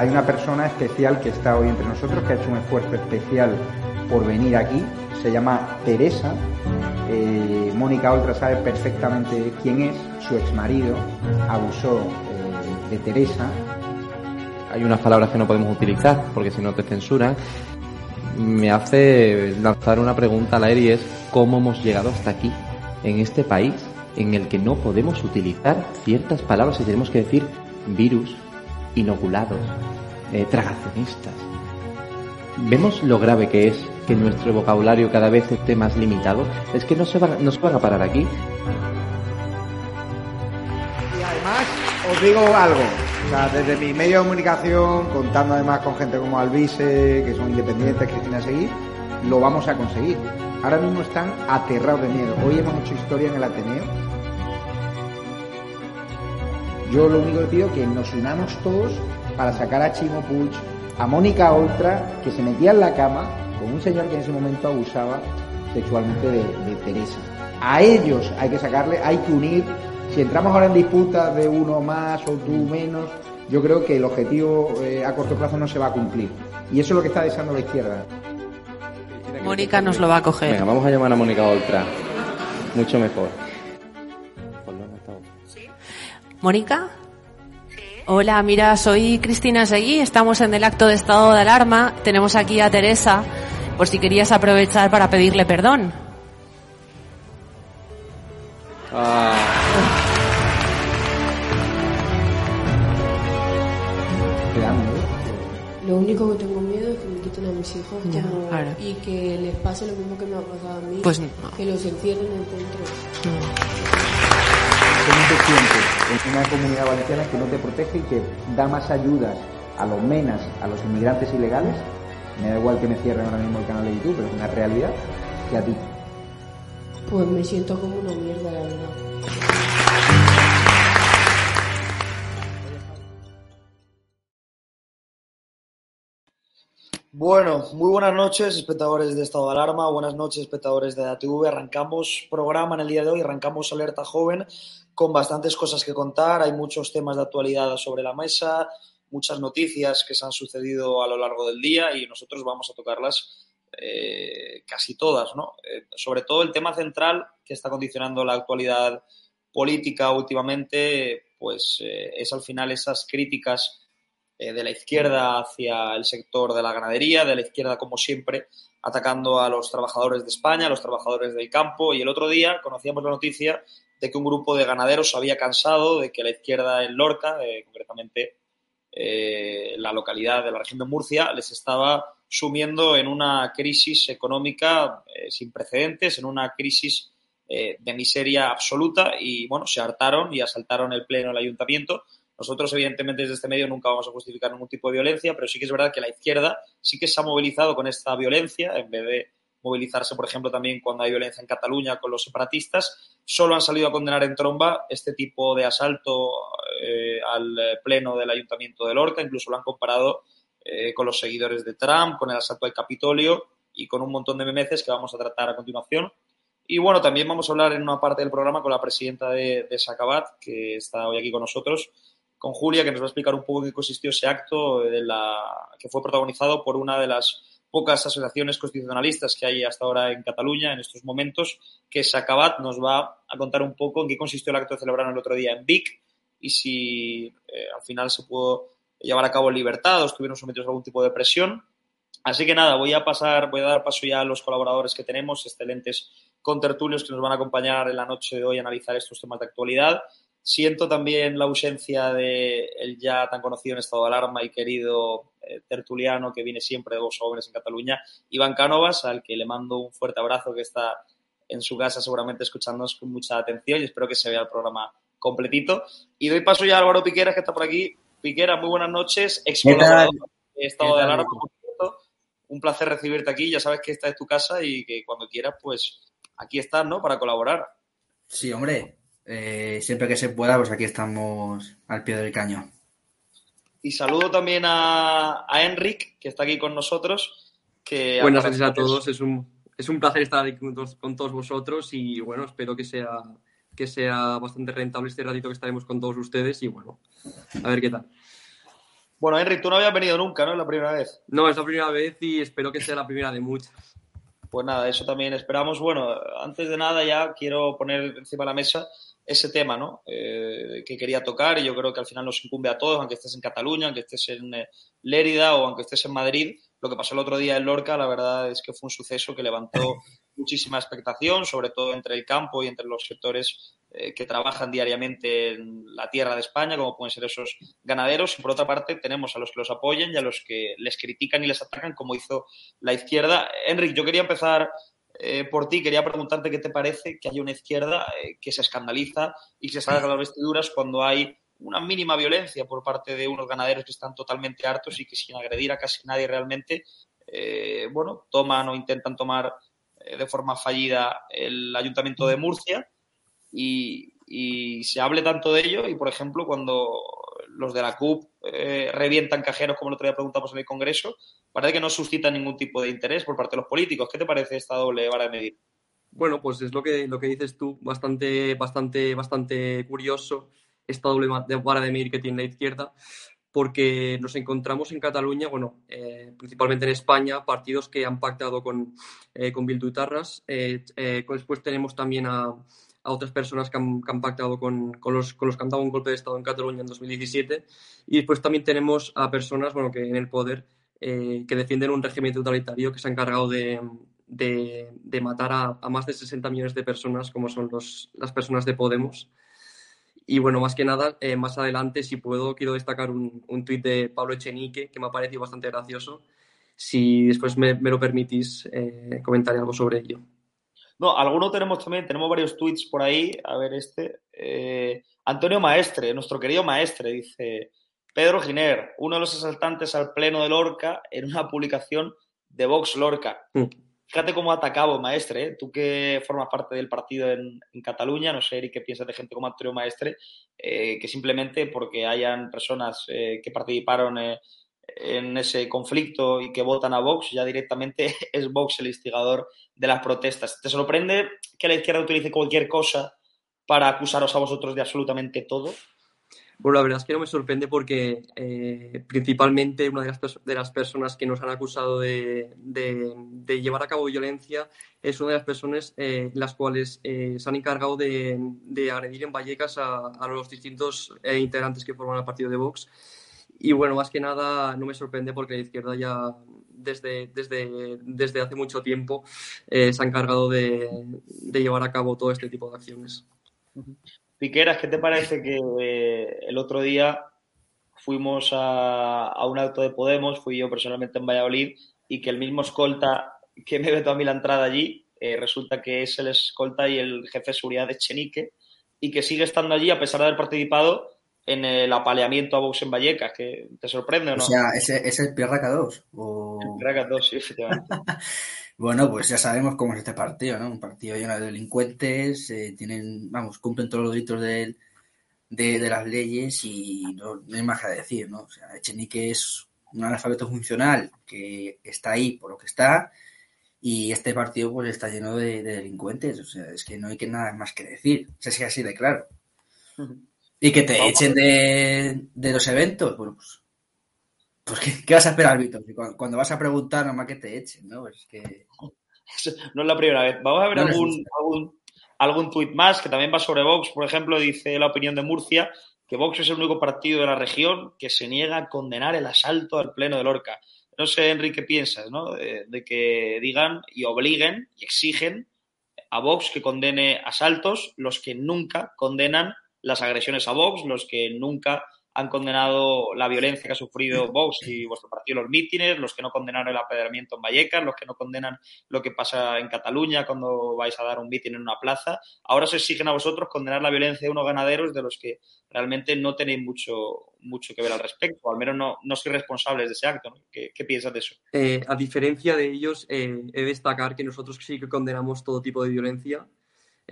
hay una persona especial que está hoy entre nosotros, que ha hecho un esfuerzo especial por venir aquí. Se llama Teresa. Eh, Mónica Oltra sabe perfectamente quién es. Su exmarido abusó eh, de Teresa. Hay unas palabras que no podemos utilizar porque si no te censuran. Me hace lanzar una pregunta al aire y es ¿cómo hemos llegado hasta aquí? En este país en el que no podemos utilizar ciertas palabras y tenemos que decir virus, inoculados, eh, tragacionistas. ¿Vemos lo grave que es que nuestro vocabulario cada vez esté más limitado? Es que no se van, no se van a parar aquí. Y además, os digo algo. O sea, desde mi medio de comunicación, contando además con gente como Alvise, que son independientes, Cristina Seguir, lo vamos a conseguir. Ahora mismo están aterrados de miedo. Hoy hemos hecho historia en el Ateneo. Yo lo único que pido es que nos unamos todos para sacar a Chimo Puig, a Mónica Oltra, que se metía en la cama con un señor que en ese momento abusaba sexualmente de, de Teresa. A ellos hay que sacarle, hay que unir. Si entramos ahora en disputas de uno más o tú menos, yo creo que el objetivo eh, a corto plazo no se va a cumplir. Y eso es lo que está deseando la izquierda. Mónica nos lo va a coger. Venga, vamos a llamar a Mónica Oltra. Mucho mejor. ¿Mónica? Hola, mira, soy Cristina Seguí, estamos en el acto de estado de alarma, tenemos aquí a Teresa, por si querías aprovechar para pedirle perdón. Ah. Lo único que tengo miedo es que me quiten a mis hijos Ya, como- claro. y que les pase lo mismo que me ha pasado a mí, Pues no. que los encierren en ¿Cómo te sientes en una comunidad valenciana que no te protege y que da más ayudas a los menas, a los inmigrantes ilegales? Me da igual que me cierren ahora mismo el canal de YouTube, pero es una realidad que a ti. Pues me siento como una mierda, la verdad. Bueno, muy buenas noches, espectadores de Estado de Alarma, buenas noches, espectadores de ATV. Arrancamos programa en el día de hoy, arrancamos Alerta Joven con bastantes cosas que contar. Hay muchos temas de actualidad sobre la mesa, muchas noticias que se han sucedido a lo largo del día y nosotros vamos a tocarlas eh, casi todas, ¿no? Eh, sobre todo el tema central que está condicionando la actualidad política últimamente, pues eh, es al final esas críticas eh, de la izquierda hacia el sector de la ganadería, de la izquierda, como siempre, atacando a los trabajadores de España, a los trabajadores del campo. Y el otro día conocíamos la noticia de que un grupo de ganaderos se había cansado de que la izquierda en Lorca, eh, concretamente eh, la localidad de la región de Murcia, les estaba sumiendo en una crisis económica sin precedentes, en una crisis de miseria absoluta y, bueno, se hartaron y asaltaron el pleno del ayuntamiento. Nosotros, evidentemente, desde este medio nunca vamos a justificar ningún tipo de violencia, pero sí que es verdad que la izquierda sí que se ha movilizado con esta violencia, en vez de movilizarse, por ejemplo, también cuando hay violencia en Cataluña con los separatistas, solo han salido a condenar en tromba este tipo de asalto eh, al pleno del Ayuntamiento de Lorca, incluso lo han comparado eh, con los seguidores de Trump, con el asalto al Capitolio y con un montón de memeces que vamos a tratar a continuación. Y bueno, también vamos a hablar en una parte del programa con la presidenta de, de Sacabat, que está hoy aquí con nosotros, con Julia, que nos va a explicar un poco qué consistió ese acto que fue protagonizado por una de las pocas asociaciones constitucionalistas que hay hasta ahora en Cataluña en estos momentos, que Sacabat nos va a contar un poco en qué consistió el acto que celebraron el otro día en Vic y si eh, al final se pudo llevar a cabo en libertad o estuvieron sometidos a algún tipo de presión. Así que nada, voy a pasar, voy a dar paso ya a los colaboradores que tenemos, excelentes contertulios que nos van a acompañar en la noche de hoy a analizar estos temas de actualidad. Siento también la ausencia de el ya tan conocido en estado de alarma y querido eh, tertuliano que viene siempre de Vox Jóvenes en Cataluña, Iván Cánovas, al que le mando un fuerte abrazo que está en su casa seguramente escuchándonos con mucha atención y espero que se vea el programa completito. Y doy paso ya a Álvaro Piqueras, que está por aquí. Piquera, muy buenas noches, ex de Estado ¿Qué de? Alarma, por cierto. Un placer recibirte aquí, ya sabes que esta es tu casa y que cuando quieras, pues aquí estás, ¿no? Para colaborar. Sí, hombre. Eh, siempre que se pueda, pues aquí estamos al pie del cañón. Y saludo también a, a Enric, que está aquí con nosotros. Que Buenas noches a todos, es un, es un placer estar aquí con todos, con todos vosotros y bueno, espero que sea, que sea bastante rentable este ratito que estaremos con todos ustedes y bueno, a ver qué tal. Bueno, Henry, tú no habías venido nunca, ¿no? Es la primera vez. No, es la primera vez y espero que sea la primera de muchas. Pues nada, eso también esperamos. Bueno, antes de nada ya quiero poner encima de la mesa ese tema, ¿no? Eh, que quería tocar y yo creo que al final nos incumbe a todos, aunque estés en Cataluña, aunque estés en eh, Lérida o aunque estés en Madrid. Lo que pasó el otro día en Lorca, la verdad es que fue un suceso que levantó muchísima expectación, sobre todo entre el campo y entre los sectores eh, que trabajan diariamente en la tierra de España, como pueden ser esos ganaderos. Y por otra parte, tenemos a los que los apoyan y a los que les critican y les atacan, como hizo la izquierda. Enrique, yo quería empezar eh, por ti, quería preguntarte qué te parece que haya una izquierda eh, que se escandaliza y se salga las vestiduras cuando hay una mínima violencia por parte de unos ganaderos que están totalmente hartos y que sin agredir a casi nadie realmente, bueno, toman o intentan tomar de forma fallida el Ayuntamiento de Murcia. Y, se hable tanto de ello y, por ejemplo, cuando los de la CUP eh, revientan cajeros, como el otro día preguntamos en el Congreso, parece que no suscita ningún tipo de interés por parte de los políticos. ¿Qué te parece esta doble vara de medir? Bueno, pues es lo que, lo que dices tú, bastante, bastante, bastante curioso esta doble vara de medir que tiene la izquierda, porque nos encontramos en Cataluña, bueno, eh, principalmente en España, partidos que han pactado con, eh, con Bildu y Tarras. después tenemos también a, a otras personas que han, pactado con, los, con los que han dado un golpe de Estado en Cataluña en 2017. Y después también tenemos a personas bueno, que en el poder eh, que defienden un régimen totalitario que se ha encargado de, de, matar a, más de 60 millones de personas, como son los, las personas de Podemos. Y bueno, más que nada, eh, más adelante, si puedo, quiero destacar un, un tuit de Pablo Echenique que me ha parecido bastante gracioso. Si después me, me lo permitís, eh, comentaré algo sobre ello. No, alguno tenemos también, tenemos varios tweets por ahí. A ver, este. Eh, Antonio Maestre, nuestro querido Maestre, dice: Pedro Giner, uno de los asaltantes al pleno de Lorca en una publicación de Vox Lorca. Mm. Fíjate cómo ha atacado Maestre, ¿eh? tú que formas parte del partido en, Cataluña, no sé, Eric, qué piensas de gente como Antonio Maestre, eh, que simplemente porque hayan personas que participaron en ese conflicto y que votan a Vox, ya directamente es Vox el instigador de las protestas. ¿Te sorprende que la izquierda utilice cualquier cosa para acusaros a vosotros de absolutamente todo? Bueno, la verdad es que no me sorprende porque eh, principalmente una de las, de las, personas que nos han acusado de, de, llevar a cabo violencia es una de las personas eh, las cuales eh, se han encargado de, agredir en Vallecas a, a los distintos integrantes que forman el partido de Vox y bueno, más que nada no me sorprende porque la izquierda ya desde, desde, desde hace mucho tiempo eh, se ha encargado de, llevar a cabo todo este tipo de acciones. Piqueras, ¿qué te parece que eh, el otro día fuimos a, un acto de Podemos, fui yo personalmente en Valladolid, y que el mismo escolta que me vetó a mí la entrada allí, eh, resulta que es el escolta y el jefe de seguridad de Chenique, y que sigue estando allí a pesar de haber participado en el apaleamiento a Vox en Vallecas, que te sorprende o no. O sea, ¿ese es el Pierraca 2? El Pierraca 2, sí, efectivamente. bueno, pues ya sabemos cómo es este partido, ¿no? Un partido lleno de delincuentes, eh, tienen, vamos, cumplen todos los delitos de, de, las leyes y no, hay más que decir, ¿no? O sea, Echenique es un analfabeto funcional que está ahí por lo que está y este partido pues está lleno de, delincuentes, o sea, es que no hay que nada más que decir, o sea, es así de claro. Y que te echen de, los eventos. Bueno, pues. pues ¿qué, vas a esperar, Víctor? Cuando, vas a preguntar, nomás que te echen, ¿no? Es que. No es la primera vez. Vamos a ver algún, algún, algún tuit más que también va sobre Vox. Por ejemplo, dice la opinión de Murcia que Vox es el único partido de la región que se niega a condenar el asalto al pleno de Lorca. No sé, Enrique, qué piensas, ¿no? De, de que digan y obliguen y exigen a Vox que condene asaltos los que nunca condenan las agresiones a Vox, los que nunca han condenado la violencia que ha sufrido Vox y vuestro partido, los mítines, los que no condenaron el apedreamiento en Vallecas, los que no condenan lo que pasa en Cataluña cuando vais a dar un mítin en una plaza. Ahora os exigen a vosotros condenar la violencia de unos ganaderos de los que realmente no tenéis mucho, mucho que ver al respecto, o al menos no, no sois responsables de ese acto. ¿Qué, piensas de eso? Eh, a diferencia de ellos, eh, he de destacar que nosotros sí que condenamos todo tipo de violencia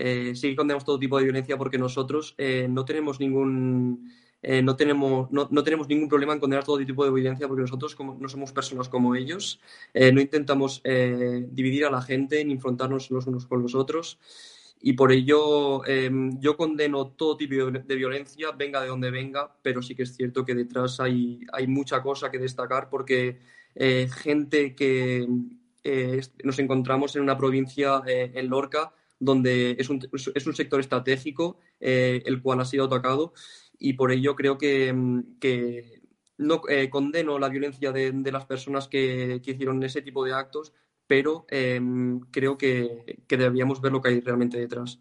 eh, sí condenamos todo tipo de violencia porque nosotros eh, no tenemos ningún eh, no, tenemos, no, tenemos ningún problema en condenar todo tipo de violencia porque nosotros como, no somos personas como ellos, no intentamos dividir a la gente ni enfrentarnos los unos con los otros. Y por ello em, yo condeno todo tipo de violencia, venga de donde venga, pero sí que es cierto que detrás hay, hay mucha cosa que destacar porque gente que nos encontramos en una provincia, en Lorca, donde es un, es un sector estratégico el cual ha sido atacado y por ello creo que, que no condeno la violencia de, de las personas que, que hicieron ese tipo de actos, pero em, creo que, que, deberíamos ver lo que hay realmente detrás.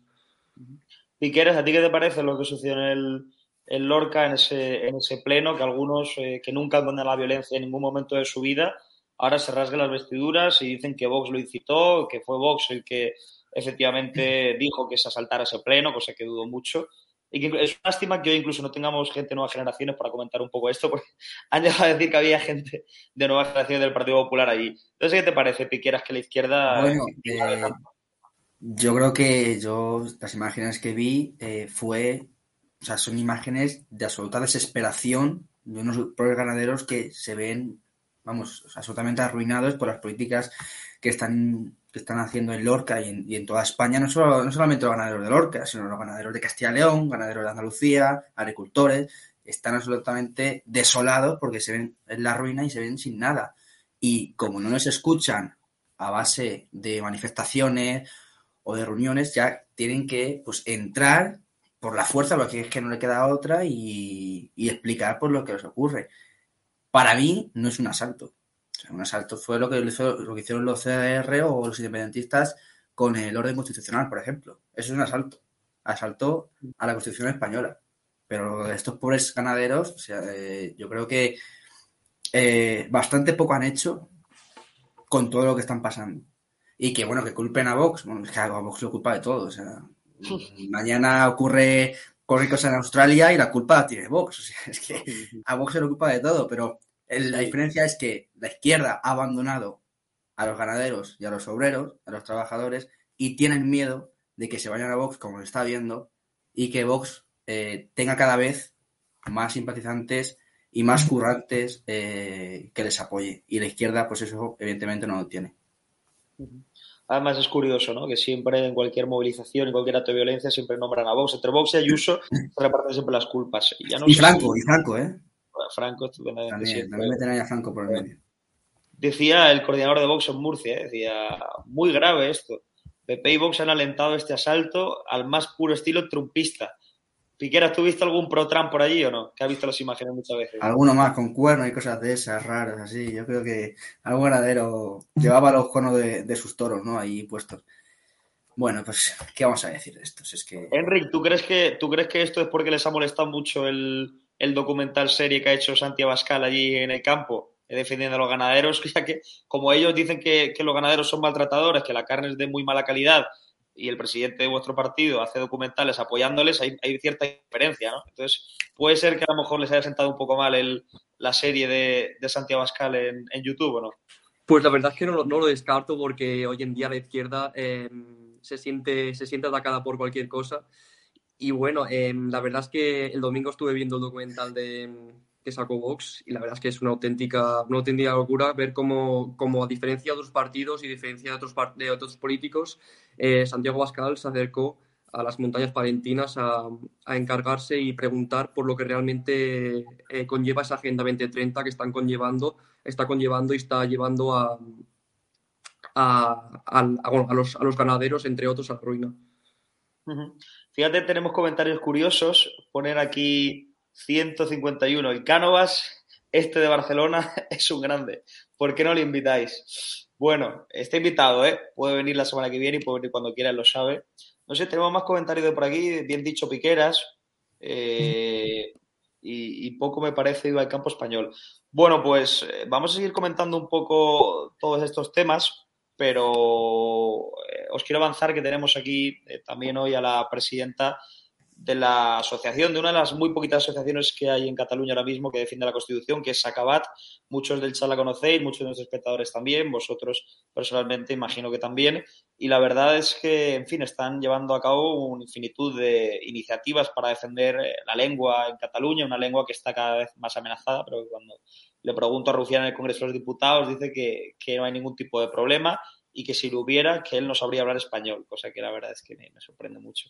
Piqueres, ¿a ti qué te parece lo que sucedió en el en Lorca, en ese, en ese pleno, que algunos eh, que nunca han condenado la violencia en ningún momento de su vida, ahora se rasgan las vestiduras y dicen que Vox lo incitó, que fue Vox el que efectivamente dijo que se asaltara ese pleno, cosa que dudo mucho. Y que es una lástima que hoy incluso no tengamos gente de nuevas generaciones para comentar un poco esto, porque han llegado a decir que había gente de nuevas generaciones del Partido Popular allí. Entonces, ¿qué te parece, quieras que la izquierda... Bueno, eh, yo creo que yo las imágenes que vi eh, fue, o sea, son imágenes de absoluta desesperación de unos propios ganaderos que se ven, vamos, absolutamente arruinados por las políticas que están están haciendo en Lorca y en, toda España, no, solo, no solamente los ganaderos de Lorca, sino los ganaderos de Castilla y León, ganaderos de Andalucía, agricultores, están absolutamente desolados porque se ven en la ruina y se ven sin nada. Y como no les escuchan a base de manifestaciones o de reuniones, ya tienen que pues, entrar por la fuerza, porque es que no le queda otra, y, y explicar por lo que les ocurre. Para mí no es un asalto, un asalto fue lo que, lo que hicieron los CDR o los independentistas con el orden constitucional, por ejemplo. Eso es un asalto. Asalto a la Constitución española. Pero estos pobres ganaderos, o sea, eh, yo creo que eh, bastante poco han hecho con todo lo que están pasando. Y que, bueno, que culpen a Vox. Bueno, es que a Vox lo culpa de todo. O sea, mañana ocurre cualquier cosa en Australia y la culpa la tiene Vox. O sea, es que a Vox se lo culpa de todo, pero la diferencia es que la izquierda ha abandonado a los ganaderos y a los obreros, a los trabajadores, y tienen miedo de que se vayan a Vox, como se está viendo, y que Vox eh, tenga cada vez más simpatizantes y más currantes eh, que les apoye. Y la izquierda, pues eso evidentemente no lo tiene. Además es curioso, ¿no? Que siempre en cualquier movilización, en cualquier acto de violencia, siempre nombran a Vox. Entre Vox y Ayuso se reparten siempre las culpas. Y, ya no y Franco, y Franco, ¿eh? Franco También, también meten ahí a Franco por el medio. Decía el coordinador de Vox en Murcia, ¿eh? decía, muy grave esto. PP y Vox han alentado este asalto al más puro estilo trumpista. Piquera, ¿tú viste algún pro-Trump por allí o no? Que ha visto las imágenes muchas veces. Alguno más, con cuernos y cosas de esas raras, así. Yo creo que algún ganadero llevaba los conos de, de, sus toros, ¿no? Ahí puestos. Bueno, pues, ¿qué vamos a decir de esto? Es que... Enric, ¿tú crees que, ¿tú crees que esto es porque les ha molestado mucho el, el documental serie que ha hecho Santi Abascal allí en el campo, eh, defendiendo a los ganaderos, ya que como ellos dicen que, que, los ganaderos son maltratadores, que la carne es de muy mala calidad y el presidente de vuestro partido hace documentales apoyándoles, hay, cierta diferencia, ¿no? Entonces, puede ser que a lo mejor les haya sentado un poco mal la serie de, de Santi Abascal en, YouTube, ¿o no? Pues la verdad es que no, no lo descarto porque hoy en día la izquierda eh, se, siente, se siente atacada por cualquier cosa y bueno, eh, la verdad es que el domingo estuve viendo el documental de, que sacó Vox y la verdad es que es una auténtica, una auténtica locura ver cómo, cómo a diferencia de otros partidos y diferencia de otros, de otros políticos, eh, Santiago Bascal se acercó a las montañas palentinas a, a, encargarse y preguntar por lo que realmente eh, conlleva esa Agenda 2030 que están conllevando, está conllevando y está llevando a, a, a los, los ganaderos, entre otros, a la ruina. Uh. Fíjate, tenemos comentarios curiosos. Poner aquí 151. El Cánovas, este de Barcelona, es un grande. ¿Por qué no le invitáis? Bueno, está invitado, ¿eh? Puede venir la semana que viene y puede venir cuando quiera, lo sabe. No sé, tenemos más comentarios de por aquí. Bien dicho, Piqueras. Eh, y, y, poco me parece ido al campo español. Bueno, pues eh, vamos a seguir comentando un poco todos estos temas pero eh, os quiero avanzar que tenemos aquí eh, también hoy a la presidenta de la asociación, de una de las muy poquitas asociaciones que hay en Cataluña ahora mismo que defiende la Constitución, que es Sacabat. Muchos del chat la conocéis, muchos de nuestros espectadores también, vosotros personalmente imagino que también. Y la verdad es que, en fin, están llevando a cabo una infinitud de iniciativas para defender eh, la lengua en Cataluña, una lengua que está cada vez más amenazada, pero cuando le pregunto a Rufián en el Congreso de los Diputados dice que, que no hay ningún tipo de problema y que si lo hubiera, que él no sabría hablar español, cosa que la verdad es que me, sorprende mucho.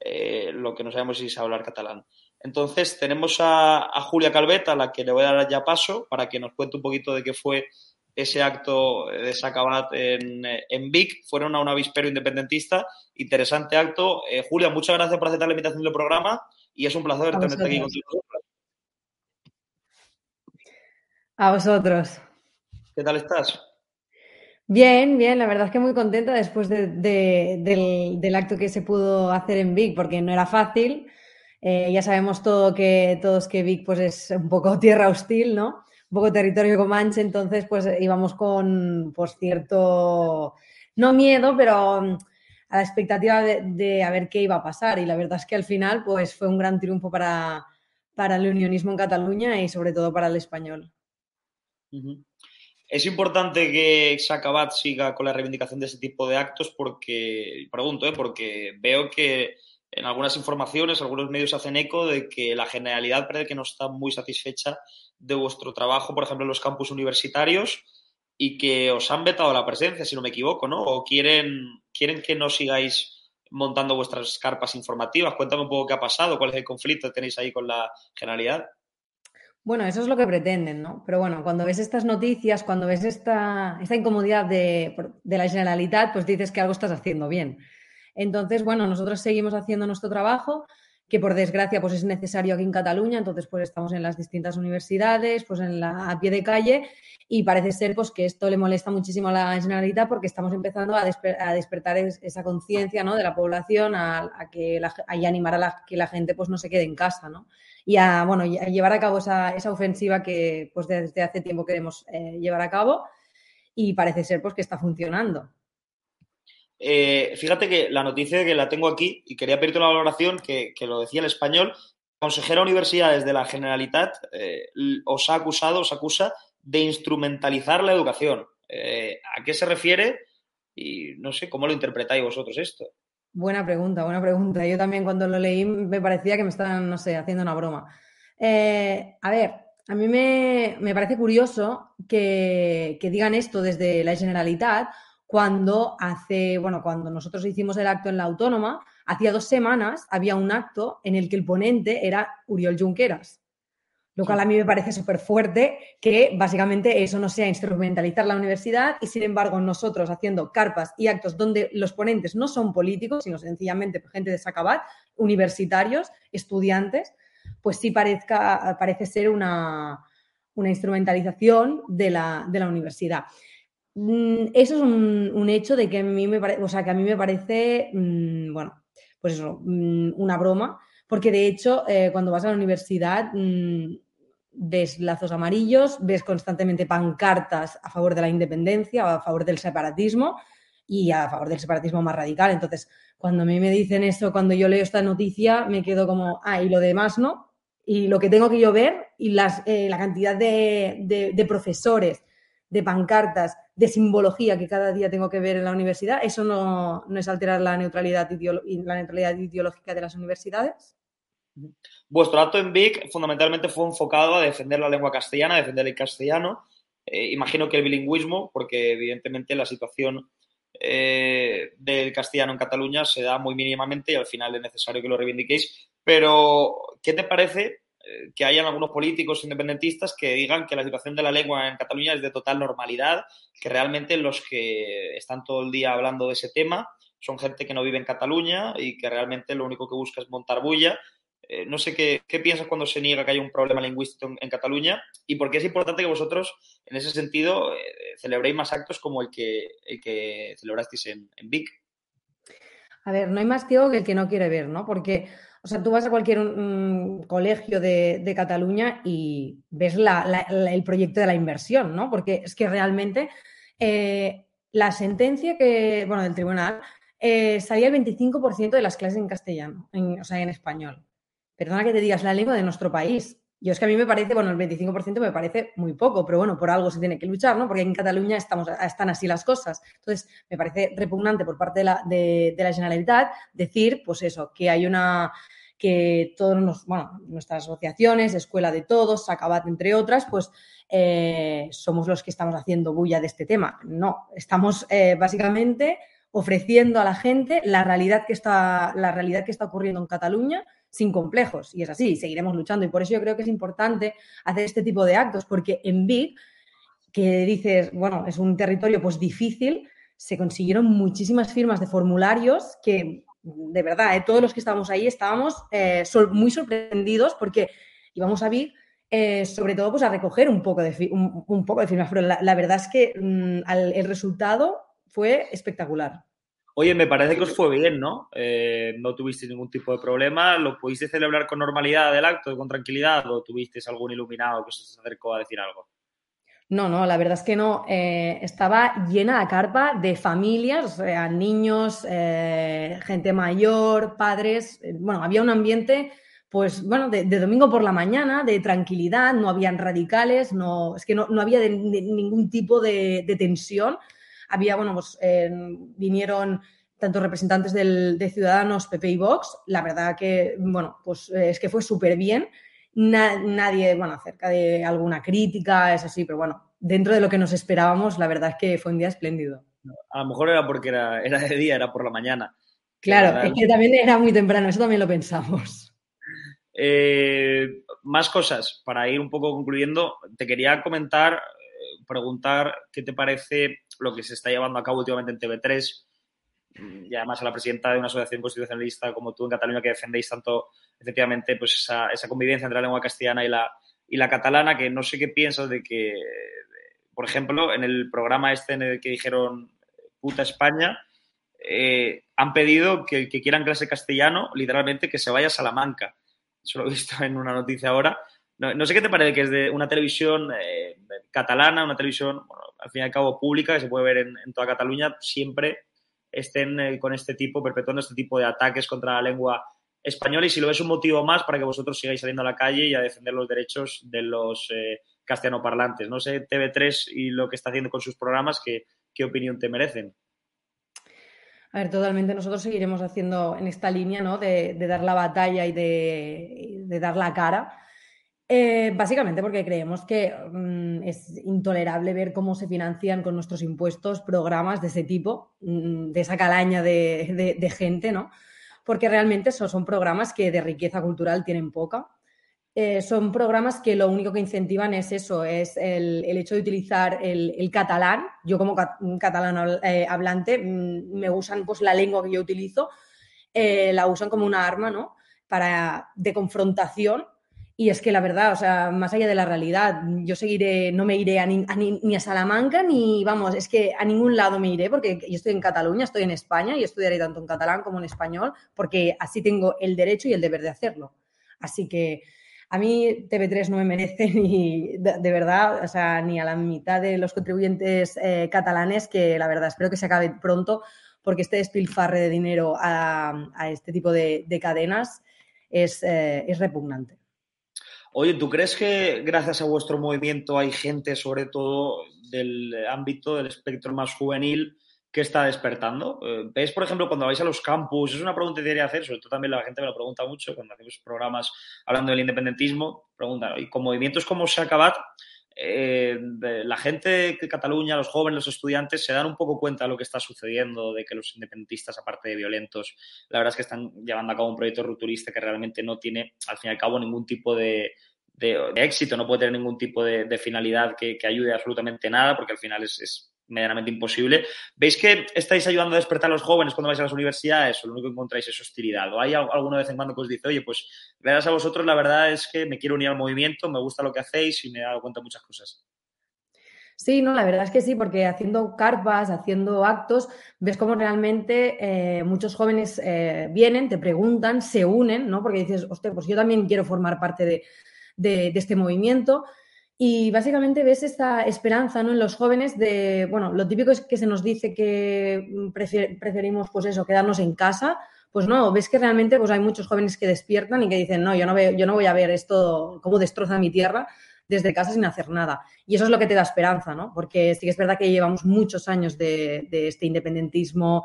Eh, lo que no sabemos es hablar catalán. Entonces, tenemos a, Julia Calvet, a la que le voy a dar ya paso para que nos cuente un poquito de qué fue ese acto de Sacabat en, en Vic. Fueron a un avispero independentista. Interesante acto. Eh, Julia, muchas gracias por aceptar la invitación del programa y es un placer tenerte aquí contigo. A vosotros. ¿Qué tal estás? Bien, bien, la verdad es que muy contenta después del, acto que se pudo hacer en Vic, porque no era fácil. Eh, ya sabemos todo que, todos que Vic pues, es un poco tierra hostil, ¿no? Un poco territorio comanche, entonces pues íbamos con pues, cierto, no miedo, pero mm, a la expectativa de, a ver qué iba a pasar. Y la verdad es que al final pues, fue un gran triunfo para, para el unionismo en Cataluña y sobre todo para el español. Es importante que Sacabat siga con la reivindicación de ese tipo de actos porque, pregunto, ¿eh? porque veo que en algunas informaciones, algunos medios hacen eco de que la generalidad parece que no está muy satisfecha de vuestro trabajo, por ejemplo, en los campus universitarios y que os han vetado la presencia, si no me equivoco, ¿no? O quieren, quieren que no sigáis montando vuestras carpas informativas. Cuéntame un poco qué ha pasado, cuál es el conflicto que tenéis ahí con la generalidad. Bueno, eso es lo que pretenden, ¿no? Pero bueno, cuando ves estas noticias, cuando ves esta, esta incomodidad de, la Generalitat, pues dices que algo estás haciendo bien. Entonces, bueno, nosotros seguimos haciendo nuestro trabajo, que por desgracia pues es necesario aquí en Cataluña, entonces pues estamos en las distintas universidades, pues en la, a pie de calle y parece ser pues que esto le molesta muchísimo a la Generalitat porque estamos empezando a, despertar esa conciencia ¿no? de la población, a, que la, animar a que la gente pues no se quede en casa, ¿no? Y a, bueno, llevar a cabo esa, esa, ofensiva que pues desde hace tiempo queremos eh, llevar a cabo y parece ser pues que está funcionando. Eh, fíjate que la noticia que la tengo aquí y quería pedirte una valoración que, que lo decía el español. Consejera de Universidades de la Generalitat eh, os ha acusado, os acusa de instrumentalizar la educación. ¿A qué se refiere? Y no sé, ¿cómo lo interpretáis vosotros esto? Buena pregunta, buena pregunta. Yo también cuando lo leí me parecía que me estaban, no sé, haciendo una broma. Eh, a ver, a mí me, parece curioso que, digan esto desde la Generalitat cuando hace, bueno, cuando nosotros hicimos el acto en la Autónoma, hacía dos semanas había un acto en el que el ponente era Uriol Junqueras. Lo cual a mí me parece súper fuerte que básicamente eso no sea instrumentalizar la universidad y sin embargo nosotros haciendo carpas y actos donde los ponentes no son políticos, sino sencillamente gente de Sacabat, universitarios, estudiantes, pues sí parezca, parece ser una, instrumentalización de la, universidad. Mm, eso es un, hecho de que a mí me, o sea, que a mí me parece, mm, bueno, pues eso, mm, una broma, porque de hecho, eh, cuando vas a la universidad, ves lazos amarillos, ves constantemente pancartas a favor de la independencia, a favor del separatismo y a favor del separatismo más radical. Entonces, cuando a mí me dicen eso, cuando yo leo esta noticia, me quedo como, ah, y lo demás no. Y lo que tengo que yo ver y las, eh, la cantidad de, profesores, de pancartas, de simbología que cada día tengo que ver en la universidad, eso no, no es alterar la neutralidad, la neutralidad ideológica de las universidades. Vuestro acto en Vic fundamentalmente fue enfocado a defender la lengua castellana, defender el castellano. Eh, imagino que el bilingüismo, porque evidentemente la situación eh, del castellano en Cataluña se da muy mínimamente y al final es necesario que lo reivindiquéis. Pero, ¿qué te parece eh, que hayan algunos políticos independentistas que digan que la situación de la lengua en Cataluña es de total normalidad, que realmente los que están todo el día hablando de ese tema son gente que no vive en Cataluña y que realmente lo único que busca es montar bulla eh, no sé qué, piensas cuando se niega que hay un problema lingüístico en, Cataluña y por qué es importante que vosotros, en ese sentido, eh, celebréis más actos como el que, el que celebrasteis en, Vic. A ver, no hay más ciego que el que no quiere ver, ¿no? Porque, o sea, tú vas a cualquier colegio de, Cataluña y ves el proyecto de la inversión, ¿no? Porque es que realmente eh, la sentencia que, bueno, del tribunal salía el 25% de las clases en castellano, o sea, en español perdona que te digas la lengua de nuestro país. Yo es que a mí me parece, bueno, el 25% me parece muy poco, pero bueno, por algo se tiene que luchar, ¿no? Porque en Cataluña estamos, están así las cosas. Entonces, me parece repugnante por parte de la, de, la Generalitat decir, pues eso, que hay una que todos nuestras asociaciones, Escuela de Todos, Sacabat, entre otras, pues eh, somos los que estamos haciendo bulla de este tema. No, estamos eh, básicamente ofreciendo a la gente la realidad, que está, la realidad que está ocurriendo en Cataluña sin complejos. Y es así, seguiremos luchando. Y por eso yo creo que es importante hacer este tipo de actos, porque en Vic, que dices, bueno, es un territorio pues difícil, se consiguieron muchísimas firmas de formularios que, de verdad, eh, todos los que estábamos ahí estábamos eh, muy sorprendidos porque íbamos a Vic eh, sobre todo pues a recoger un poco de, un, poco de firmas, pero la, verdad es que mm, el resultado fue espectacular. Oye, me parece que os fue bien, ¿no? Eh, no tuvisteis ningún tipo de problema. ¿Lo pudisteis celebrar con normalidad del acto, con tranquilidad? ¿O tuvisteis algún iluminado que os acercó a decir algo? No, no, la verdad es que no. Eh, estaba llena la carpa de familias, o sea, niños, eh, gente mayor, padres. Bueno, había un ambiente, pues, bueno, de, domingo por la mañana, de tranquilidad, no habían radicales, no, es que no, había ningún tipo de tensión había, bueno, pues eh, vinieron tanto representantes del, de Ciudadanos, PP y Vox. La verdad que, bueno, pues eh, es que fue súper bien. nadie, bueno, acerca de alguna crítica, eso sí, pero bueno, dentro de lo que nos esperábamos, la verdad es que fue un día espléndido. A lo mejor era porque era, era de día, era por la mañana. Claro, es que también era muy temprano, eso también lo pensamos. Eh, más cosas, para ir un poco concluyendo, te quería comentar preguntar qué te parece lo que se está llevando a cabo últimamente en TV3 mm, y además a la presidenta de una asociación constitucionalista como tú en Cataluña que defendéis tanto efectivamente pues esa, esa convivencia entre la lengua castellana y la, y la catalana que no sé qué piensas de que por ejemplo en el programa este en el que dijeron puta España eh, han pedido que, que quieran clase castellano literalmente que se vaya a Salamanca. Eso lo he visto en una noticia ahora no, sé qué te parece que es de una televisión eh, catalana, una televisión, al fin y al cabo pública, que se puede ver en, toda Cataluña, siempre estén eh, con este tipo, perpetuando este tipo de ataques contra la lengua española y si lo ves un motivo más para que vosotros sigáis saliendo a la calle y a defender los derechos de los eh, castellanoparlantes. No sé, TV3 y lo que está haciendo con sus programas, ¿qué, opinión te merecen? A ver, totalmente. Nosotros seguiremos haciendo en esta línea, ¿no? De, dar la batalla y de, dar la cara eh, básicamente porque creemos que mm, es intolerable ver cómo se financian con nuestros impuestos programas de ese tipo, mm, de esa calaña de, gente, ¿no? Porque realmente son programas que de riqueza cultural tienen poca. Eh, son programas que lo único que incentivan es eso, es el, hecho de utilizar el, catalán. Yo como catalán eh, hablante mm, me usan pues la lengua que yo utilizo, la usan como una arma, ¿no? Para, de confrontación y es que la verdad, o sea, más allá de la realidad, yo seguiré, no me iré ni, a, Salamanca, ni, vamos, es que a ningún lado me iré, porque yo estoy en Cataluña, estoy en España y estudiaré tanto en catalán como en español, porque así tengo el derecho y el deber de hacerlo. Así que a mí TV3 no me merece ni, de, verdad, o sea, ni a la mitad de los contribuyentes eh, catalanes, que la verdad espero que se acabe pronto, porque este despilfarre de dinero a, este tipo de, cadenas es, eh, es repugnante. Oye, ¿tú crees que gracias a vuestro movimiento hay gente, sobre todo del ámbito del espectro más juvenil, que está despertando? Eh, ¿Ves, por ejemplo, cuando vais a los campus? Es una pregunta que quería hacer, sobre todo también la gente me lo pregunta mucho cuando hacemos programas hablando del independentismo. Preguntan, ¿y con movimientos como Sacabat, eh, la gente de Cataluña, los jóvenes, los estudiantes, se dan un poco cuenta de lo que está sucediendo, de que los independentistas, aparte de violentos, la verdad es que están llevando a cabo un proyecto rupturista que realmente no tiene, al fin y al cabo, ningún tipo de, éxito, no puede tener ningún tipo de, finalidad que, ayude absolutamente nada, porque al final es medianamente imposible. ¿Veis que estáis ayudando a despertar a los jóvenes cuando vais a las universidades o lo único que encontráis es hostilidad? ¿O hay alguna vez en cuando que os dice, oye, pues verás a vosotros, la verdad es que me quiero unir al movimiento, me gusta lo que hacéis y me he dado cuenta de muchas cosas? Sí, no, la verdad es que sí, porque haciendo carpas, haciendo actos, ves cómo realmente eh, muchos jóvenes eh, vienen, te preguntan, se unen, ¿no? Porque dices, hostia, pues yo también quiero formar parte de este movimiento. Y básicamente ves esta esperanza ¿no? en los jóvenes de, bueno, lo típico es que se nos dice que mm, preferimos, pues eso, quedarnos en casa. Pues no, ves que realmente pues hay muchos jóvenes que despiertan y que dicen, no, yo no, veo, yo no voy a ver esto, cómo destroza mi tierra desde casa sin hacer nada. Y eso es lo que te da esperanza, ¿no? Porque sí que es verdad que llevamos muchos años de, este independentismo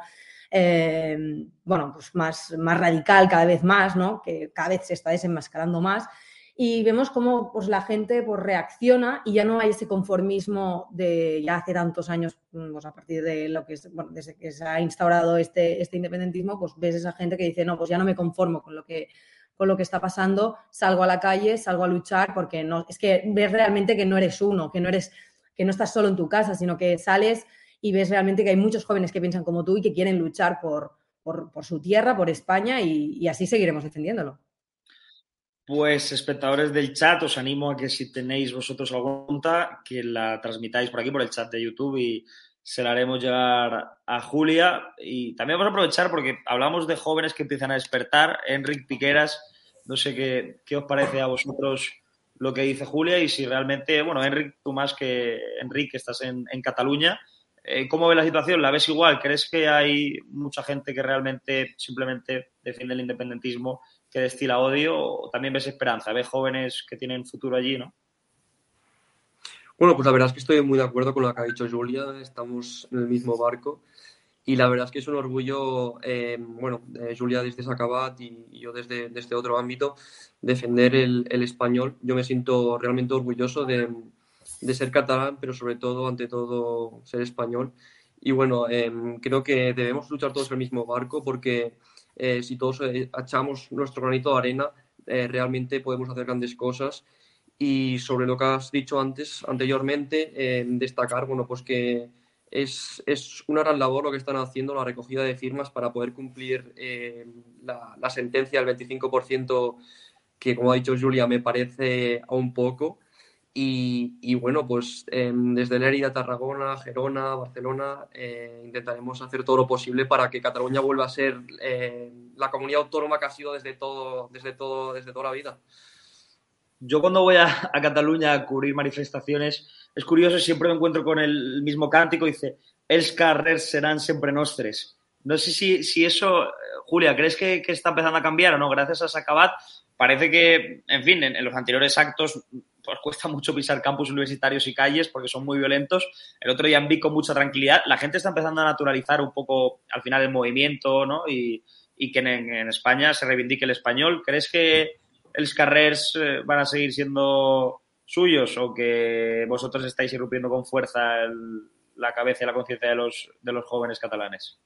eh, bueno, pues más, más radical cada vez más, ¿no? Que cada vez se está desenmascarando más y vemos cómo pues, la gente pues, reacciona y ya no hay ese conformismo de ya hace tantos años, pues, a partir de lo que es, desde que se ha instaurado este, este independentismo, pues ves esa gente que dice, no, pues ya no me conformo con lo que con lo que está pasando, salgo a la calle, salgo a luchar, porque no, es que ves realmente que no eres uno, que no eres, que no estás solo en tu casa, sino que sales y ves realmente que hay muchos jóvenes que piensan como tú y que quieren luchar por, por, su tierra, por España, y así seguiremos defendiéndolo. Pues espectadores del chat, os animo a que si tenéis vosotros alguna pregunta, que la transmitáis por aquí, por el chat de YouTube y se la haremos llegar a Julia. Y también vamos a aprovechar porque hablamos de jóvenes que empiezan a despertar. Enric Piqueras, no sé qué, qué os parece a vosotros lo que dice Julia y si realmente, bueno, Enric, tú más que Enrique, estás en, en Cataluña. Eh, ¿Cómo ves la situación? ¿La ves igual? ¿Crees que hay mucha gente que realmente simplemente defiende el independentismo que destila odio o también ves esperanza, ves jóvenes que tienen futuro allí, ¿no? Bueno, pues la verdad es que estoy muy de acuerdo con lo que ha dicho Julia, estamos en el mismo barco y la verdad es que es un orgullo, eh, bueno, eh, Julia desde Sacabat y, y yo desde, desde, otro ámbito, defender el, el, español. Yo me siento realmente orgulloso de, de, ser catalán, pero sobre todo, ante todo, ser español. Y bueno, eh, creo que debemos luchar todos en el mismo barco porque eh, si todos eh, echamos nuestro granito de arena, eh, realmente podemos hacer grandes cosas. Y sobre lo que has dicho antes, anteriormente, destacar, bueno, pues que es, es, una gran labor lo que están haciendo, la recogida de firmas para poder cumplir la, la, sentencia del 25%, que como ha dicho Julia, me parece aún poco. Y, y, bueno, pues eh, desde Lérida, Tarragona, Gerona, Barcelona, eh, intentaremos hacer todo lo posible para que Cataluña vuelva a ser eh, la comunidad autónoma que ha sido desde todo, desde todo, desde toda la vida. Yo cuando voy a, a Cataluña a cubrir manifestaciones, es curioso, siempre me encuentro con el mismo cántico, dice, els carrers serán siempre nostres. No sé si, si eso, Julia, ¿crees que, que, está empezando a cambiar o no? Gracias a Sacabat, parece que, en fin, en, en los anteriores actos pues cuesta mucho pisar campus universitarios y calles porque son muy violentos. El otro día en Vic con mucha tranquilidad. La gente está empezando a naturalizar un poco al final el movimiento, ¿no? Y, y que en, España se reivindique el español. ¿Crees que los carrers eh, van a seguir siendo suyos o que vosotros estáis irrumpiendo con fuerza la cabeza y la conciencia de los, de los jóvenes catalanes?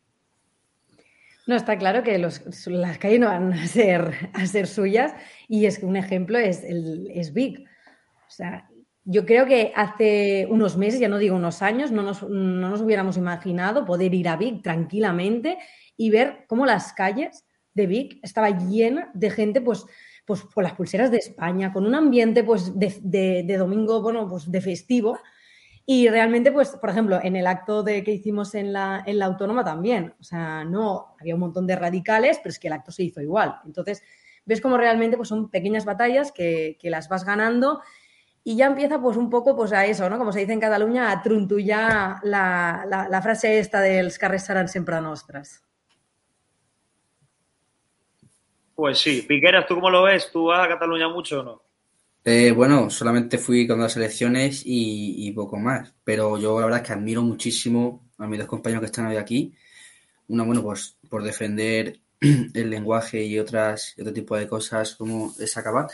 No, está claro que las calles no van a ser, a ser suyas y es que un ejemplo es, el, es Vic. O sea, yo creo que hace unos meses, ya no digo unos años, no nos, no nos hubiéramos imaginado poder ir a Vic tranquilamente y ver cómo las calles de Vic estaba llena de gente, pues, pues con las pulseras de España, con un ambiente pues de, de, domingo, bueno, pues de festivo. Y realmente, pues, por ejemplo, en el acto de, que hicimos en la, en la autónoma también, o sea, no, había un montón de radicales, pero es que el acto se hizo igual. Entonces, ves como realmente pues, son pequeñas batallas que, que las vas ganando y ya empieza pues un poco pues a eso, ¿no? Como se dice en Cataluña, a truntullar la, la, la frase esta dels carrers seran sempre nostres. Pues sí. Piqueras, ¿tú cómo lo ves? ¿Tú vas a Cataluña mucho o no? Eh, bueno, solamente fui con las elecciones y, poco más. Pero yo la verdad es que admiro muchísimo a mis dos compañeros que están hoy aquí. Una, bueno, pues por defender el lenguaje y otras otro tipo de cosas como es acabar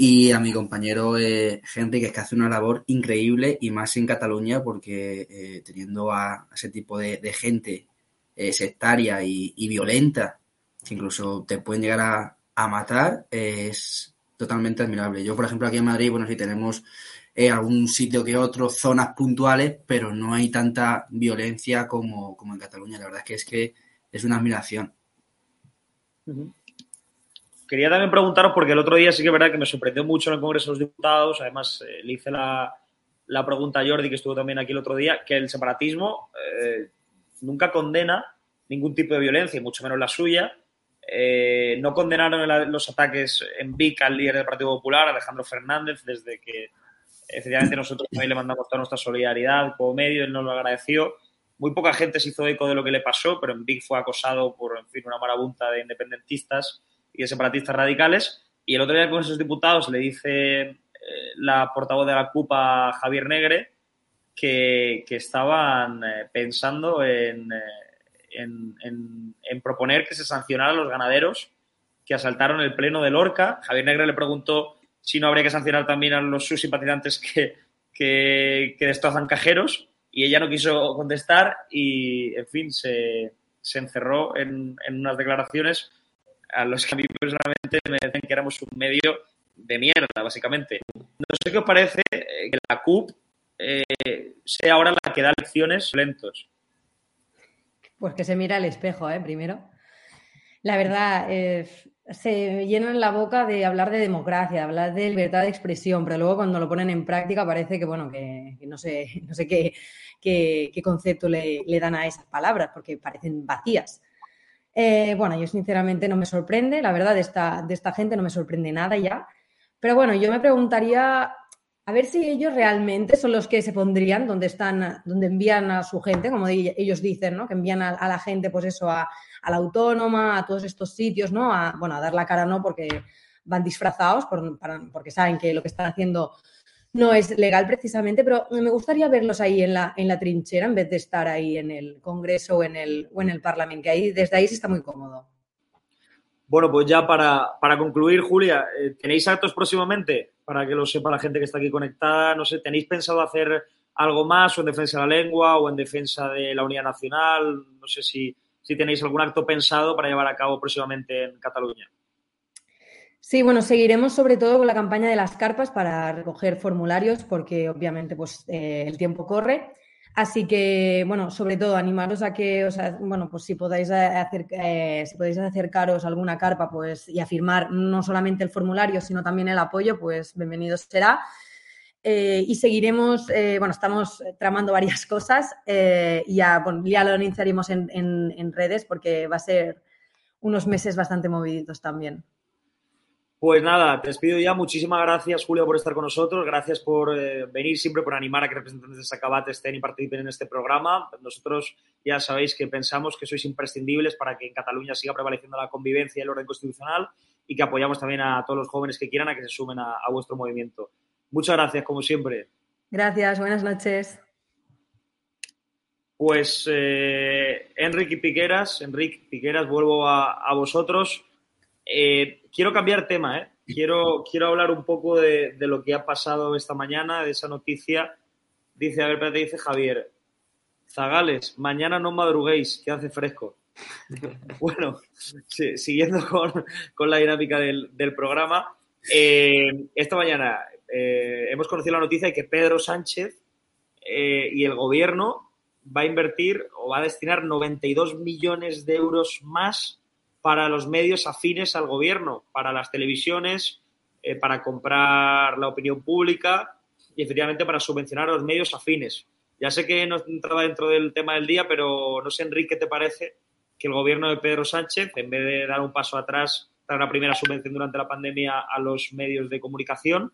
y a mi compañero eh, Henry, que es que hace una labor increíble y más en Cataluña porque eh, teniendo a, ese tipo de, gente eh, sectaria y, violenta, que incluso te pueden llegar a, a matar, es totalmente admirable. Yo, por ejemplo, aquí en Madrid, bueno, sí tenemos eh, algún sitio que otro, zonas puntuales, pero no hay tanta violencia como, como en Cataluña. La verdad es que es que es una admiración. Quería también preguntaros, porque el otro día sí que es verdad que me sorprendió mucho en el Congreso de los Diputados, además eh, le hice la, la, pregunta a Jordi, que estuvo también aquí el otro día, que el separatismo eh, nunca condena ningún tipo de violencia, mucho menos la suya. Eh, no condenaron los ataques en Vic al líder del Partido Popular, Alejandro Fernández, desde que efectivamente nosotros también le mandamos toda nuestra solidaridad como medio, él nos lo agradeció. Muy poca gente se hizo eco de lo que le pasó, pero en Vic fue acosado por, en fin, una marabunta de independentistas y de separatistas radicales. Y el otro día con esos diputados le dice eh, la portavoz de la CUP a Javier Negre que, que estaban eh, pensando en, en, proponer que se sancionara a los ganaderos que asaltaron el pleno de Lorca. Javier Negre le preguntó si no habría que sancionar también a los sus simpatizantes que, que, que destrozan cajeros y ella no quiso contestar y, en fin, se, se encerró en, en unas declaraciones a los que a mí personalmente me decían que éramos un medio de mierda, básicamente. No sé qué os parece que la CUP eh, sea ahora la que da lecciones lentos. Pues que se mira al espejo, ¿eh? Primero. La verdad, eh, se llenan la boca de hablar de democracia, de hablar de libertad de expresión, pero luego cuando lo ponen en práctica parece que, bueno, que, no sé, no sé qué, qué, concepto le, le dan a esas palabras, porque parecen vacías. Eh, bueno, yo sinceramente no me sorprende, la verdad, de esta, de esta gente no me sorprende nada ya. Pero bueno, yo me preguntaría a ver si ellos realmente son los que se pondrían donde están, donde envían a su gente, como ellos dicen, ¿no? Que envían a, a la gente, pues eso, a, a la autónoma, a todos estos sitios, ¿no? A, bueno, a dar la cara no, porque van disfrazados, por- para- porque saben que lo que están haciendo no es legal precisamente, pero me gustaría verlos ahí en la, en la trinchera en vez de estar ahí en el Congreso o en el, o en el Parlamento, que ahí, desde ahí se está muy cómodo. Bueno, pues ya para, para concluir, Julia, eh, ¿tenéis actos próximamente? Para que lo sepa la gente que está aquí conectada. No sé, ¿tenéis pensado hacer algo más o en defensa de la lengua o en defensa de la unidad nacional? No sé si, si tenéis algún acto pensado para llevar a cabo próximamente en Cataluña. Sí, bueno, seguiremos sobre todo con la campaña de las carpas para recoger formularios porque obviamente pues eh, el tiempo corre. Así que, bueno, sobre todo animaros a que, o bueno, pues si podáis, eh, hacer, eh, si podéis acercaros a alguna carpa pues, y a firmar no solamente el formulario, sino también el apoyo, pues bienvenido será. Eh, y seguiremos, bueno, estamos tramando varias cosas y ya, ya lo anunciaremos en, en- en redes porque va a ser unos meses bastante moviditos también. Pues nada, te despido ya. Muchísimas gracias, Julia, por estar con nosotros. Gracias por eh, venir siempre, por animar a que representantes de Sacabat estén y participen en este programa. Nosotros ya sabéis que pensamos que sois imprescindibles para que en Cataluña siga prevaleciendo la convivencia y el orden constitucional y que apoyamos también a todos los jóvenes que quieran a que se sumen a, a vuestro movimiento. Muchas gracias, como siempre. Gracias, buenas noches. Pues eh, Enrique Piqueras, Enrique Piqueras, vuelvo a, a vosotros. Eh, quiero cambiar tema, ¿eh? Quiero, quiero hablar un poco de, de lo que ha pasado esta mañana, de esa noticia. Dice, a ver, espérate, dice Javier. Zagales, mañana no madruguéis, que hace fresco. bueno, sí, siguiendo con, con la dinámica del, del programa, eh, esta mañana eh, hemos conocido la noticia de que Pedro Sánchez eh, y el gobierno va a invertir o va a destinar 92 millones de euros más para los medios afines al gobierno, para las televisiones, eh, para comprar la opinión pública y efectivamente para subvencionar a los medios afines. Ya sé que no entraba dentro del tema del día, pero no sé, Enrique, ¿qué te parece que el gobierno de Pedro Sánchez, en vez de dar un paso atrás, dar la primera subvención durante la pandemia a los medios de comunicación,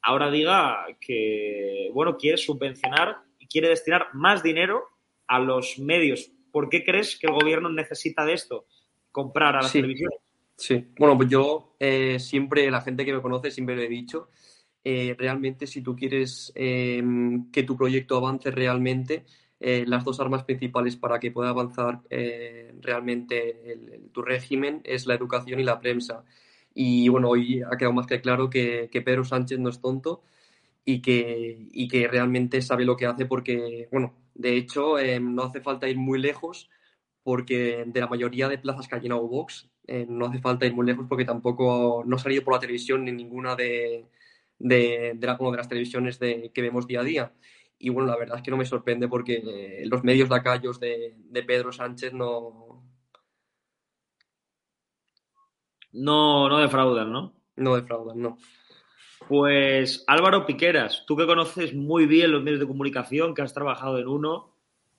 ahora diga que, bueno, quiere subvencionar y quiere destinar más dinero a los medios. ¿Por qué crees que el gobierno necesita de esto? Comprar a las Sí. televisiones. Sí, bueno, pues yo eh, siempre, la gente que me conoce, siempre lo he dicho, eh, realmente si tú quieres eh, que tu proyecto avance realmente, eh, las dos armas principales para que pueda avanzar eh, realmente el- el- tu régimen es la educación y la prensa. Y bueno, hoy ha quedado más que claro que, que Pedro Sánchez no es tonto y que, y que realmente sabe lo que hace porque, bueno, de hecho, eh, no hace falta ir muy lejos porque de la mayoría de plazas que ha llenado Vox, eh, no hace falta ir muy lejos porque tampoco no ha salido por la televisión ni ninguna de, de, de la- como de las televisiones de, que vemos día a día. Y bueno, la verdad es que no me sorprende porque eh, los medios lacayos de, de Pedro Sánchez no, No, no defraudan, ¿no? no defraudan, no. Pues Álvaro Piqueras, tú que conoces muy bien los medios de comunicación, que has trabajado en uno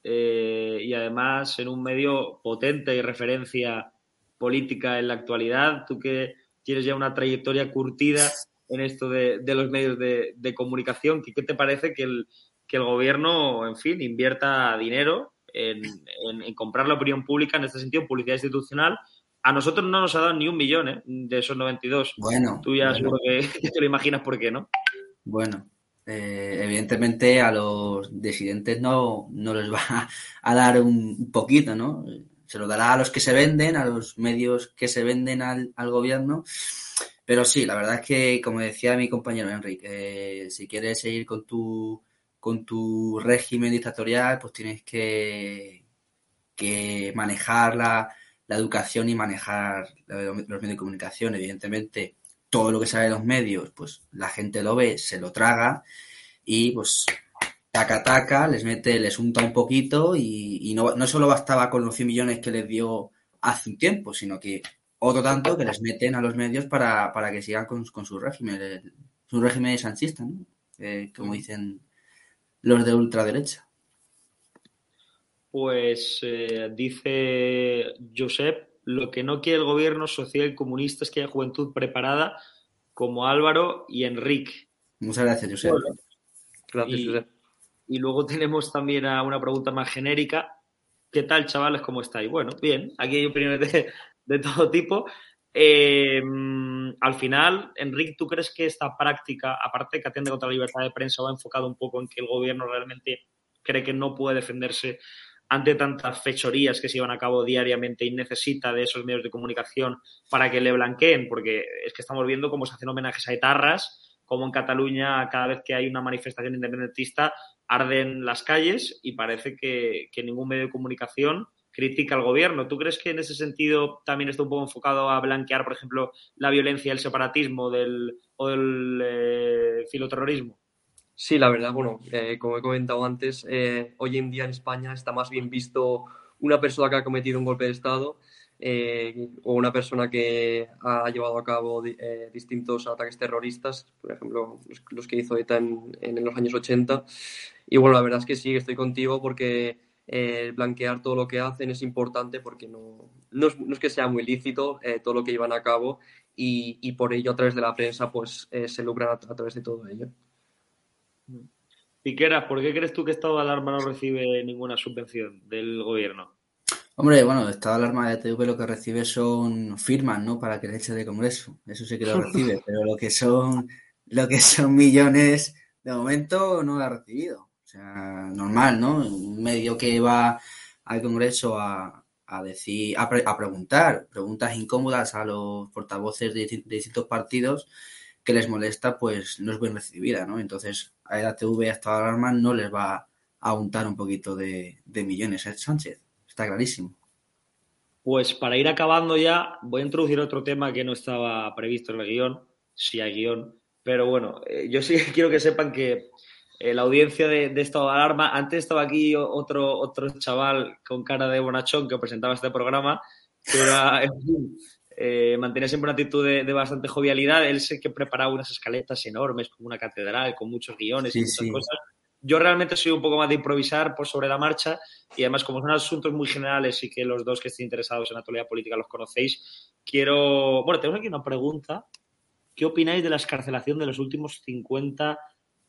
eh, y además en un medio potente y referencia política en la actualidad, tú que tienes ya una trayectoria curtida en esto de, de los medios de, de comunicación, ¿qué, qué te parece que el, que el gobierno, en fin, invierta dinero en, en- en comprar la opinión pública, en este sentido, publicidad institucional? A nosotros no nos ha dado ni un millón ¿eh? de esos 92. Bueno, Tú ya bueno. seguro que, que te lo imaginas por qué, ¿no? Bueno, eh, evidentemente a los disidentes no, no les va a dar un poquito, ¿no? se lo dará a los que se venden, a los medios que se venden al, al gobierno. Pero sí, la verdad es que, como decía mi compañero Enrique, eh, si quieres seguir con tu, con tu régimen dictatorial, pues tienes que, que manejar la, la educación y manejar los medios de comunicación. Evidentemente, todo lo que sale de los medios, pues la gente lo ve, se lo traga y pues taca taca, les mete, les unta un poquito y, y no, no solo bastaba con los 100 millones que les dio hace un tiempo, sino que otro tanto que les meten a los medios para, para que sigan con, con su régimen, el- su régimen sanchista, ¿no? Eh, como dicen los de ultraderecha. Pues eh, dice Josep, lo que no quiere el gobierno social y comunista es que haya juventud preparada como Álvaro y Enrique. Muchas gracias. Bueno, Gracias, y, y luego tenemos también a una pregunta más genérica. ¿Qué tal, chavales? ¿Cómo estáis? Bueno, bien, aquí hay opiniones de, de todo tipo. Eh, al final, Enrique, ¿tú crees que esta práctica, aparte de que atiende contra la libertad de prensa, va enfocado un poco en que el gobierno realmente cree que no puede defenderse ante tantas fechorías que se llevan a cabo diariamente y necesita de esos medios de comunicación para que le blanqueen? Porque es que estamos viendo cómo se hacen homenajes a etarras, como en Cataluña cada vez que hay una manifestación independentista arden las calles y parece que, que ningún medio de comunicación critica al gobierno. ¿Tú crees que en ese sentido también está un poco enfocado a blanquear, por ejemplo, la violencia, el separatismo del, o del eh, filoterrorismo? Sí, la verdad, bueno, eh, como he comentado antes, eh, hoy en día en España está más bien visto una persona que ha cometido un golpe de Estado eh, o una persona que ha llevado a cabo eh, distintos ataques terroristas, por ejemplo, los, que hizo ETA en, los años 80. Y bueno, la verdad es que sí, estoy contigo porque eh, blanquear todo lo que hacen es importante porque no, no, es, que sea muy lícito todo lo que llevan a cabo y, por ello a través de la prensa pues se lucran a través de todo ello. Piquera, ¿por qué crees tú que Estado de Alarma no recibe ninguna subvención del gobierno? Hombre, bueno, estado de alarma de TV lo que recibe son firmas, ¿no? Para que le eche de Congreso. Eso sí que lo recibe, pero lo que son, lo que son millones, de momento no lo ha recibido. O sea, normal, ¿no? Un medio que va al Congreso a, a decir, a, pre- a preguntar, preguntas incómodas a los portavoces de distintos partidos que les molesta, pues no es bien recibida, ¿no? Entonces, a la TV, a estado de alarma, no les va a untar un poquito de, millones, ¿eh? Sánchez. Está clarísimo. Pues para ir acabando ya, voy a introducir otro tema que no estaba previsto en el guion, si hay guion, pero bueno, eh, yo sí quiero que sepan que eh, la audiencia de, de alarma, antes estaba aquí otro, otro chaval con cara de bonachón que presentaba este programa, era, en fin, eh, mantenía siempre una actitud de, de bastante jovialidad, él sé que preparaba unas escaletas enormes, como una catedral, con muchos guiones y muchas sí. cosas. Yo realmente soy un poco más de improvisar por sobre la marcha y además como son asuntos muy generales y que los dos que estén interesados en la actualidad política los conocéis, quiero... Bueno, tenemos aquí una pregunta. ¿Qué opináis de la escarcelación de los últimos 50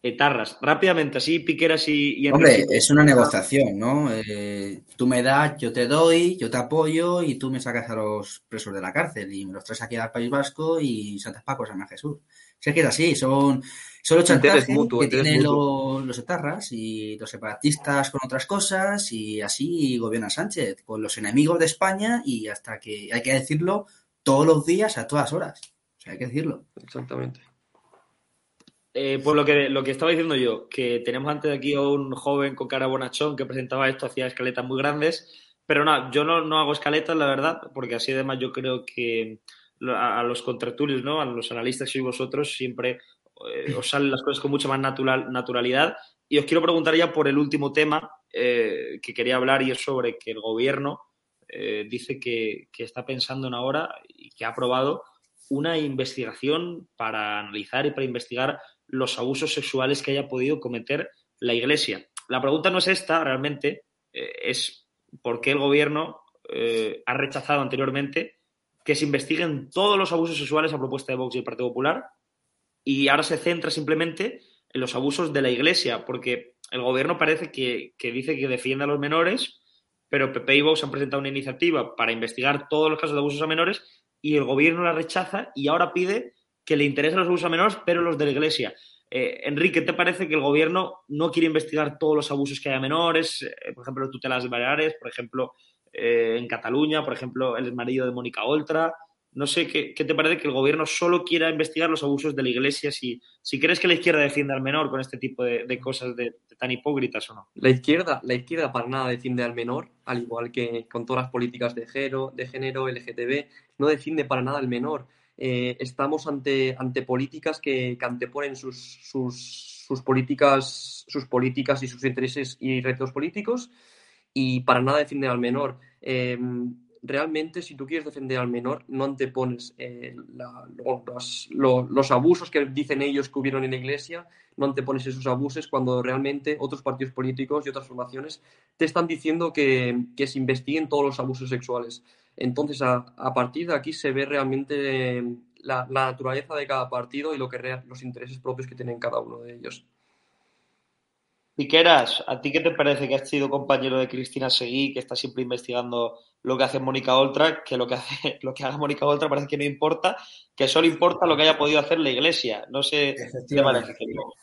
etarras? Rápidamente, así, Piqueras y, y Hombre, es una negociación, ¿no? Eh, tú me das, yo te doy, yo te apoyo y tú me sacas a los presos de la cárcel y me los traes aquí al País Vasco y Santas Paco, San Jesús. Si es que es así, son, son los chantajes mutuo, que tienen mutuo. los, los etarras y los separatistas con otras cosas y así gobierna Sánchez, con los enemigos de España y hasta que, hay que decirlo, todos los días, a todas horas. O sea, hay que decirlo. Exactamente. Eh, pues lo que, lo que estaba diciendo yo, que tenemos antes de aquí a un joven con cara bonachón que presentaba esto, hacía escaletas muy grandes, pero no, yo no, no hago escaletas, la verdad, porque así además yo creo que a, los contratulios, ¿no? a los analistas sois vosotros, siempre eh, os salen las cosas con mucha más natural, naturalidad. Y os quiero preguntar ya por el último tema eh, que quería hablar y es sobre que el gobierno eh, dice que, que está pensando en ahora y que ha aprobado una investigación para analizar y para investigar los abusos sexuales que haya podido cometer la Iglesia. La pregunta no es esta, realmente, eh, es por qué el gobierno eh, ha rechazado anteriormente que se investiguen todos los abusos sexuales a propuesta de Vox y el Partido Popular y ahora se centra simplemente en los abusos de la Iglesia, porque el gobierno parece que, que dice que defiende a los menores, pero PP y Vox han presentado una iniciativa para investigar todos los casos de abusos a menores y el gobierno la rechaza y ahora pide que le interesen los abusos a menores, pero los de la Iglesia. Eh, Enrique, ¿te parece que el gobierno no quiere investigar todos los abusos que hay a menores? Eh, por ejemplo, tutelas baleares, por ejemplo, eh, en Cataluña, por ejemplo, el marido de Mónica Oltra. No sé ¿qué, qué, te parece que el gobierno solo quiera investigar los abusos de la iglesia, si, si crees que la izquierda defiende al menor con este tipo de, de cosas de, de tan hipócritas o no. La izquierda, la izquierda para nada defiende al menor, al igual que con todas las políticas de género, de género LGTB, no defiende para nada al menor. Eh, estamos ante, ante políticas que, que anteponen sus, sus, sus, políticas, sus políticas y sus intereses y retos políticos y para nada defiende al menor. Eh, realmente, si tú quieres defender al menor, no antepones eh, la, los, los, los, abusos que dicen ellos que hubieron en la iglesia, no antepones esos abusos cuando realmente otros partidos políticos y otras formaciones te están diciendo que, que se investiguen todos los abusos sexuales. Entonces, a, partir de aquí se ve realmente la, la, naturaleza de cada partido y lo que los intereses propios que tienen cada uno de ellos. Piqueras, ¿a ti qué te parece que has sido compañero de Cristina Seguí, que está siempre investigando lo que hace Mónica Oltra, que lo que hace, lo que haga Mónica Oltra parece que no importa, que solo importa lo que haya podido hacer la iglesia? No sé qué parece.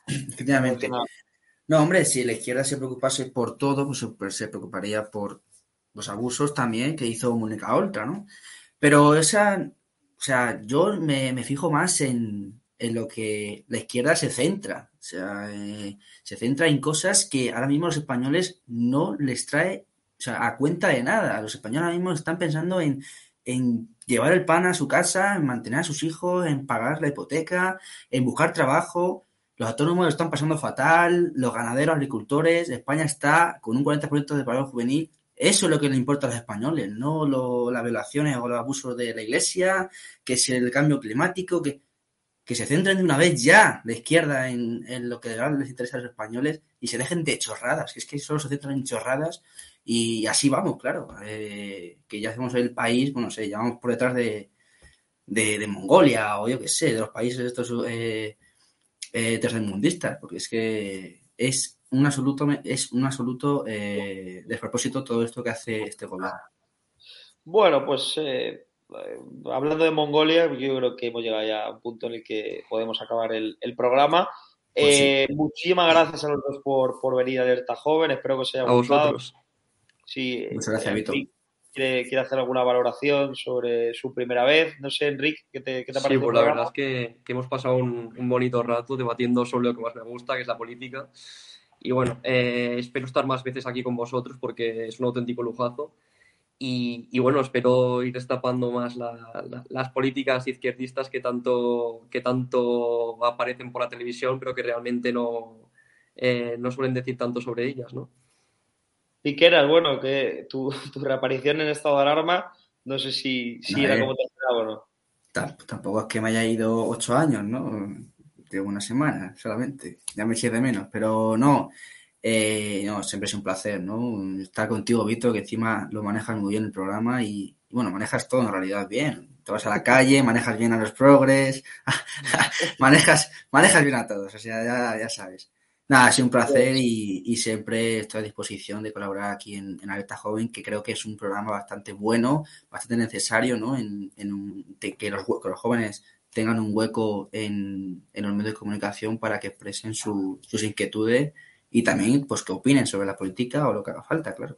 Efectivamente. No, hombre, si la izquierda se preocupase por todo, pues se preocuparía por los abusos también que hizo Mónica Oltra, ¿no? Pero esa, o sea, yo me, me fijo más en, en lo que la izquierda se centra. O sea, eh, se centra en cosas que ahora mismo los españoles no les trae o sea, a cuenta de nada. Los españoles ahora mismo están pensando en, en llevar el pan a su casa, en mantener a sus hijos, en pagar la hipoteca, en buscar trabajo. Los autónomos lo están pasando fatal, los ganaderos, agricultores. España está con un 40% de paro juvenil. Eso es lo que le importa a los españoles, no lo, las violaciones o los abusos de la iglesia, que si el cambio climático, que que se centren de una vez ya la izquierda en, en lo que de les interesa a los españoles y se dejen de chorradas, que es que solo se centran en chorradas y así vamos, claro, eh, que ya hacemos el país, bueno, sé, llevamos por detrás de, de, de, Mongolia o yo qué sé, de los países estos eh, eh, tercermundistas, porque es que es un absoluto, es un absoluto eh, despropósito todo esto que hace este gobierno. Bueno, pues hablando de Mongolia, yo creo que hemos llegado ya a un punto en el que podemos acabar el, el programa. Pues eh, sí. Muchísimas gracias a los dos por, por venir a Alerta Joven. Espero que os haya a gustado. Vosotros. Sí, Muchas gracias, eh, Vito. Quiere, quiere, hacer alguna valoración sobre su primera vez. No sé, Enrique, ¿qué te, qué te sí, pues la verdad es que, que hemos pasado un, un, bonito rato debatiendo sobre lo que más me gusta, que es la política. Y bueno, eh, espero estar más veces aquí con vosotros porque es un auténtico lujazo. Y, y, bueno, espero ir destapando más la, la, las políticas izquierdistas que tanto, que tanto aparecen por la televisión, pero que realmente no, eh, no suelen decir tanto sobre ellas, ¿no? Piqueras, bueno, que tu, tu, reaparición en estado de alarma, no sé si, si era como te esperaba o no. Tampoco es que me haya ido ocho años, ¿no? De una semana solamente, ya me eché de menos, pero no, eh, no, siempre es un placer, ¿no? Estar contigo, Vito, que encima lo manejas muy bien el programa y, y, bueno, manejas todo en realidad bien. Te vas a la calle, manejas bien a los progres, manejas, manejas bien a todos, o sea, ya, ya sabes. Nada, ha sido un placer y, y, siempre estoy a disposición de colaborar aquí en, en, Alerta Joven, que creo que es un programa bastante bueno, bastante necesario, ¿no? En, en un, de, que, los, que los jóvenes tengan un hueco en, en los medios de comunicación para que expresen su, sus inquietudes y también pues que opinen sobre la política o lo que haga falta, claro.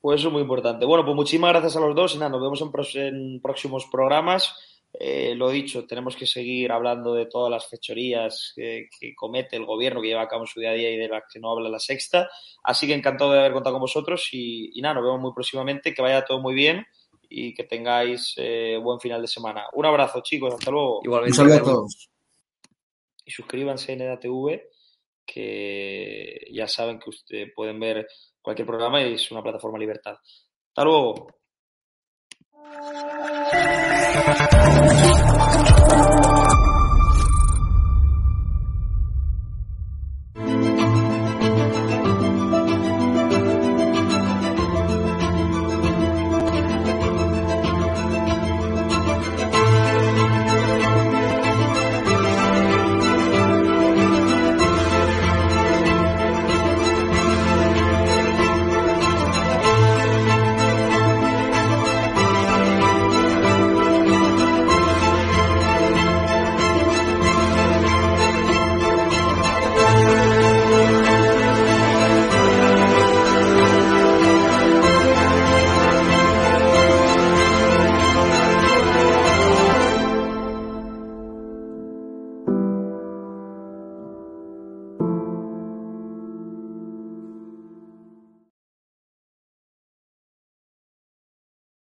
Pues eso es muy importante. Bueno, pues muchísimas gracias a los dos y nada, nos vemos en, en próximos programas. Eh, lo dicho, tenemos que seguir hablando de todas las fechorías que, que, comete el gobierno que lleva a cabo en su día a día y de las que no habla la sexta. Así que encantado de haber contado con vosotros y, y nada, nos vemos muy próximamente, que vaya todo muy bien y que tengáis eh, buen final de semana. Un abrazo, chicos, hasta luego. Igualmente. Un saludo a todos. Y suscríbanse en EDATV, que ya saben que ustedes pueden ver cualquier programa y es una plataforma libertad. Hasta luego.